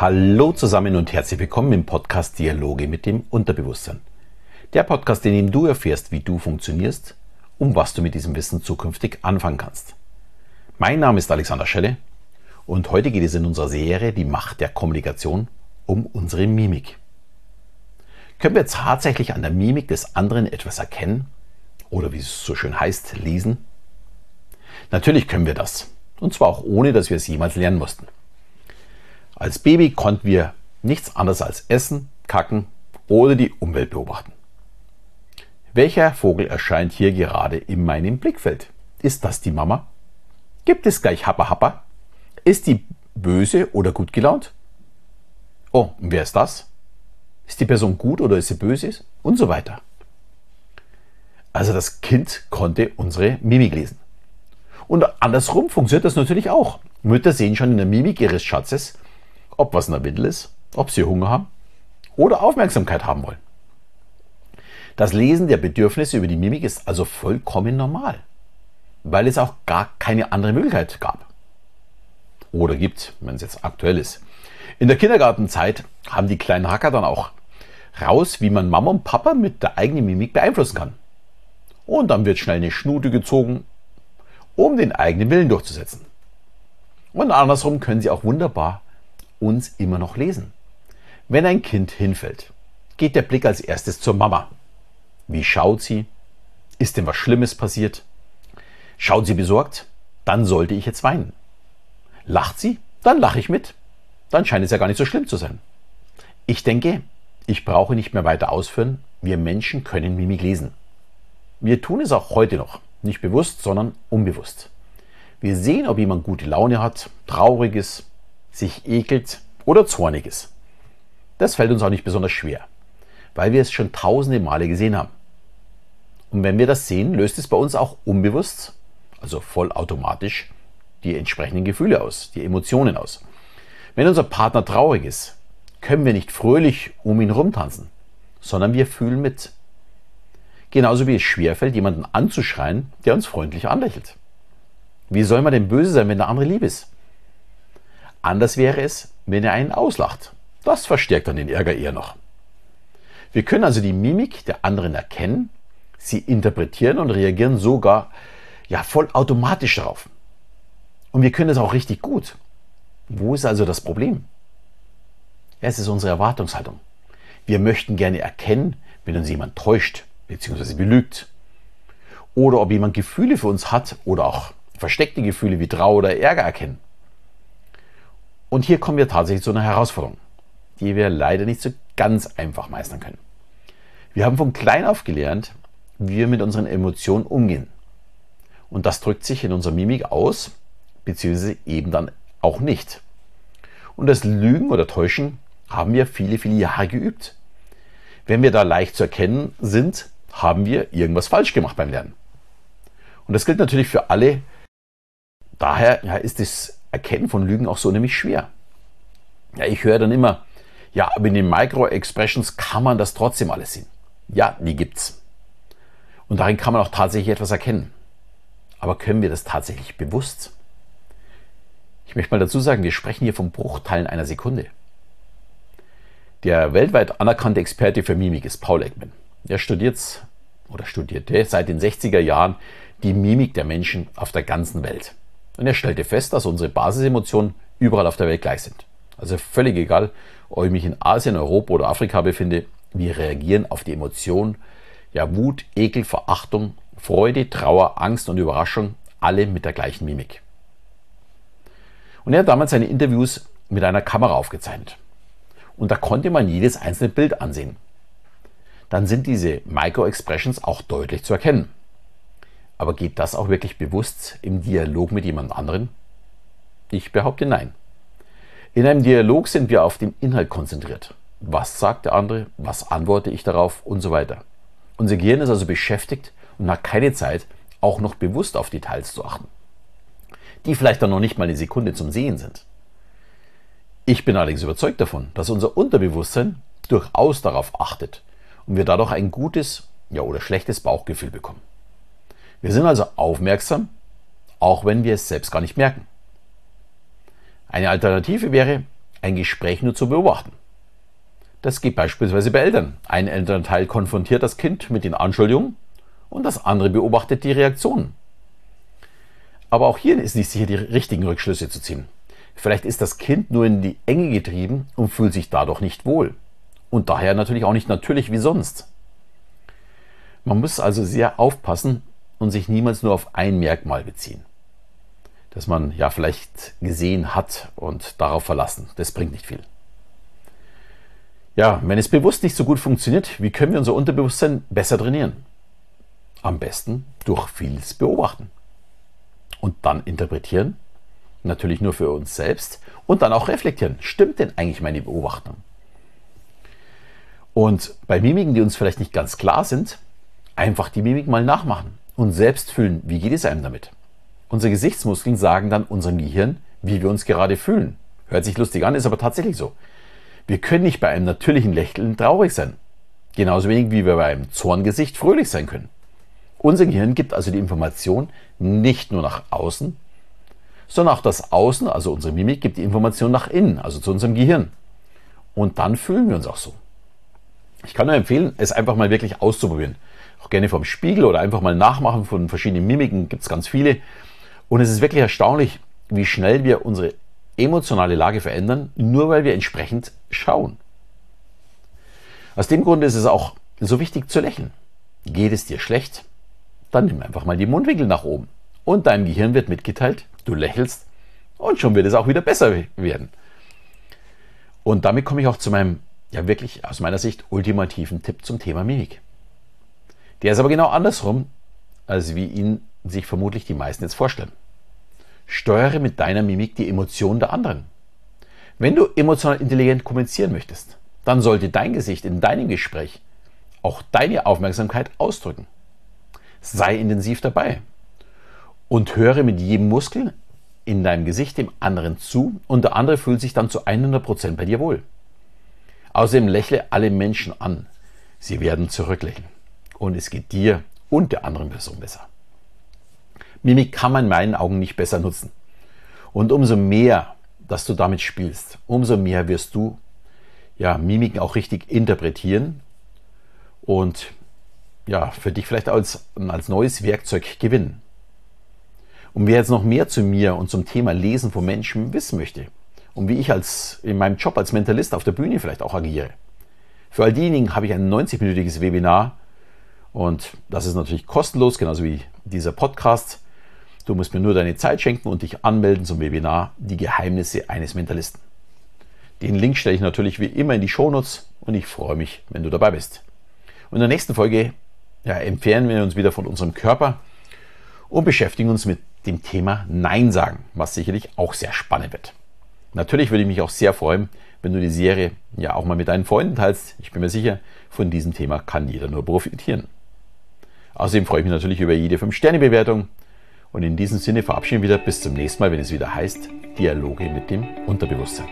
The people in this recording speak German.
Hallo zusammen und herzlich willkommen im Podcast Dialoge mit dem Unterbewusstsein. Der Podcast, in dem du erfährst, wie du funktionierst und was du mit diesem Wissen zukünftig anfangen kannst. Mein Name ist Alexander Schelle und heute geht es in unserer Serie Die Macht der Kommunikation um unsere Mimik. Können wir tatsächlich an der Mimik des anderen etwas erkennen oder wie es so schön heißt, lesen? Natürlich können wir das. Und zwar auch ohne, dass wir es jemals lernen mussten. Als Baby konnten wir nichts anderes als essen, kacken oder die Umwelt beobachten. Welcher Vogel erscheint hier gerade in meinem Blickfeld? Ist das die Mama? Gibt es gleich Happa Happa? Ist die böse oder gut gelaunt? Oh, und wer ist das? Ist die Person gut oder ist sie böse? Und so weiter. Also das Kind konnte unsere Mimik lesen. Und andersrum funktioniert das natürlich auch. Mütter sehen schon in der Mimik ihres Schatzes, ob was in der Windel ist, ob sie Hunger haben oder Aufmerksamkeit haben wollen. Das Lesen der Bedürfnisse über die Mimik ist also vollkommen normal, weil es auch gar keine andere Möglichkeit gab. Oder gibt, wenn es jetzt aktuell ist. In der Kindergartenzeit haben die kleinen Hacker dann auch raus, wie man Mama und Papa mit der eigenen Mimik beeinflussen kann. Und dann wird schnell eine Schnute gezogen um den eigenen Willen durchzusetzen. Und andersrum können sie auch wunderbar uns immer noch lesen. Wenn ein Kind hinfällt, geht der Blick als erstes zur Mama. Wie schaut sie? Ist denn was Schlimmes passiert? Schaut sie besorgt? Dann sollte ich jetzt weinen. Lacht sie? Dann lache ich mit. Dann scheint es ja gar nicht so schlimm zu sein. Ich denke, ich brauche nicht mehr weiter ausführen. Wir Menschen können Mimik lesen. Wir tun es auch heute noch. Nicht bewusst, sondern unbewusst. Wir sehen, ob jemand gute Laune hat, traurig ist, sich ekelt oder zornig ist. Das fällt uns auch nicht besonders schwer, weil wir es schon tausende Male gesehen haben. Und wenn wir das sehen, löst es bei uns auch unbewusst, also vollautomatisch, die entsprechenden Gefühle aus, die Emotionen aus. Wenn unser Partner traurig ist, können wir nicht fröhlich um ihn rumtanzen, sondern wir fühlen mit. Genauso wie es schwerfällt, jemanden anzuschreien, der uns freundlich anlächelt. Wie soll man denn böse sein, wenn der andere lieb ist? Anders wäre es, wenn er einen auslacht. Das verstärkt dann den Ärger eher noch. Wir können also die Mimik der anderen erkennen, sie interpretieren und reagieren sogar ja voll automatisch darauf. Und wir können es auch richtig gut. Wo ist also das Problem? Es ist unsere Erwartungshaltung. Wir möchten gerne erkennen, wenn uns jemand täuscht, bzw. belügt. Oder ob jemand Gefühle für uns hat oder auch versteckte Gefühle wie Trauer oder Ärger erkennen. Und hier kommen wir tatsächlich zu einer Herausforderung, die wir leider nicht so ganz einfach meistern können. Wir haben von klein auf gelernt, wie wir mit unseren Emotionen umgehen. Und das drückt sich in unserer Mimik aus, beziehungsweise eben dann auch nicht. Und das Lügen oder Täuschen haben wir viele, viele Jahre geübt. Wenn wir da leicht zu erkennen sind, haben wir irgendwas falsch gemacht beim Lernen. Und das gilt natürlich für alle. Daher ist das Erkennen von Lügen auch so nämlich schwer. Ja, ich höre dann immer, ja, aber in den Micro-Expressions kann man das trotzdem alles sehen. Ja, die gibt's. Und darin kann man auch tatsächlich etwas erkennen. Aber können wir das tatsächlich bewusst? Ich möchte mal dazu sagen, wir sprechen hier von Bruchteilen einer Sekunde. Der weltweit anerkannte Experte für Mimik ist Paul Ekman. Er studiert oder studierte seit den 60er Jahren die Mimik der Menschen auf der ganzen Welt. Und er stellte fest, dass unsere Basisemotionen überall auf der Welt gleich sind. Also völlig egal, ob ich mich in Asien, Europa oder Afrika befinde, wir reagieren auf die Emotionen, ja Wut, Ekel, Verachtung, Freude, Trauer, Angst und Überraschung, alle mit der gleichen Mimik. Und er hat damals seine Interviews mit einer Kamera aufgezeichnet. Und da konnte man jedes einzelne Bild ansehen dann sind diese Micro-Expressions auch deutlich zu erkennen. Aber geht das auch wirklich bewusst im Dialog mit jemand anderen? Ich behaupte nein. In einem Dialog sind wir auf den Inhalt konzentriert. Was sagt der andere? Was antworte ich darauf? Und so weiter. Unser Gehirn ist also beschäftigt und hat keine Zeit, auch noch bewusst auf Details zu achten. Die vielleicht dann noch nicht mal eine Sekunde zum Sehen sind. Ich bin allerdings überzeugt davon, dass unser Unterbewusstsein durchaus darauf achtet, und wir dadurch ein gutes ja, oder schlechtes Bauchgefühl bekommen. Wir sind also aufmerksam, auch wenn wir es selbst gar nicht merken. Eine Alternative wäre, ein Gespräch nur zu beobachten. Das geht beispielsweise bei Eltern. Ein Elternteil konfrontiert das Kind mit den Anschuldigungen und das andere beobachtet die Reaktionen. Aber auch hier ist nicht sicher, die richtigen Rückschlüsse zu ziehen. Vielleicht ist das Kind nur in die Enge getrieben und fühlt sich dadurch nicht wohl. Und daher natürlich auch nicht natürlich wie sonst. Man muss also sehr aufpassen und sich niemals nur auf ein Merkmal beziehen, das man ja vielleicht gesehen hat und darauf verlassen. Das bringt nicht viel. Ja, wenn es bewusst nicht so gut funktioniert, wie können wir unser Unterbewusstsein besser trainieren? Am besten durch vieles Beobachten. Und dann interpretieren, natürlich nur für uns selbst, und dann auch reflektieren. Stimmt denn eigentlich meine Beobachtung? Und bei Mimiken, die uns vielleicht nicht ganz klar sind, einfach die Mimik mal nachmachen und selbst fühlen, wie geht es einem damit. Unsere Gesichtsmuskeln sagen dann unserem Gehirn, wie wir uns gerade fühlen. Hört sich lustig an, ist aber tatsächlich so. Wir können nicht bei einem natürlichen Lächeln traurig sein. Genauso wenig wie wir bei einem Zorngesicht fröhlich sein können. Unser Gehirn gibt also die Information nicht nur nach außen, sondern auch das Außen, also unsere Mimik, gibt die Information nach innen, also zu unserem Gehirn. Und dann fühlen wir uns auch so. Ich kann nur empfehlen, es einfach mal wirklich auszuprobieren. Auch gerne vom Spiegel oder einfach mal nachmachen von verschiedenen Mimiken, gibt es ganz viele. Und es ist wirklich erstaunlich, wie schnell wir unsere emotionale Lage verändern, nur weil wir entsprechend schauen. Aus dem Grund ist es auch so wichtig zu lächeln. Geht es dir schlecht? Dann nimm einfach mal die Mundwinkel nach oben. Und deinem Gehirn wird mitgeteilt, du lächelst und schon wird es auch wieder besser werden. Und damit komme ich auch zu meinem, ja wirklich aus meiner Sicht, ultimativen Tipp zum Thema Mimik. Der ist aber genau andersrum, als wie ihn sich vermutlich die meisten jetzt vorstellen. Steuere mit deiner Mimik die Emotionen der anderen. Wenn du emotional intelligent kommunizieren möchtest, dann sollte dein Gesicht in deinem Gespräch auch deine Aufmerksamkeit ausdrücken. Sei intensiv dabei und höre mit jedem Muskel in deinem Gesicht dem anderen zu und der andere fühlt sich dann zu 100% bei dir wohl. Außerdem lächle alle Menschen an. Sie werden zurücklächeln. Und es geht dir und der anderen Person besser. Mimik kann man in meinen Augen nicht besser nutzen. Und umso mehr, dass du damit spielst, umso mehr wirst du ja, Mimiken auch richtig interpretieren und ja, für dich vielleicht als, als neues Werkzeug gewinnen. Und wer jetzt noch mehr zu mir und zum Thema Lesen von Menschen wissen möchte und wie ich als in meinem Job als Mentalist auf der Bühne vielleicht auch agiere, für all diejenigen habe ich ein 90-minütiges Webinar und das ist natürlich kostenlos, genauso wie dieser Podcast. Du musst mir nur deine Zeit schenken und dich anmelden zum Webinar Die Geheimnisse eines Mentalisten. Den Link stelle ich natürlich wie immer in die Shownotes und ich freue mich, wenn du dabei bist. Und in der nächsten Folge ja, entfernen wir uns wieder von unserem Körper und beschäftigen uns mit dem Thema Nein sagen, was sicherlich auch sehr spannend wird. Natürlich würde ich mich auch sehr freuen, wenn du die Serie ja auch mal mit deinen Freunden teilst. Ich bin mir sicher, von diesem Thema kann jeder nur profitieren. Außerdem freue ich mich natürlich über jede 5-Sterne-Bewertung und in diesem Sinne verabschieden wir wieder bis zum nächsten Mal, wenn es wieder heißt Dialoge mit dem Unterbewusstsein.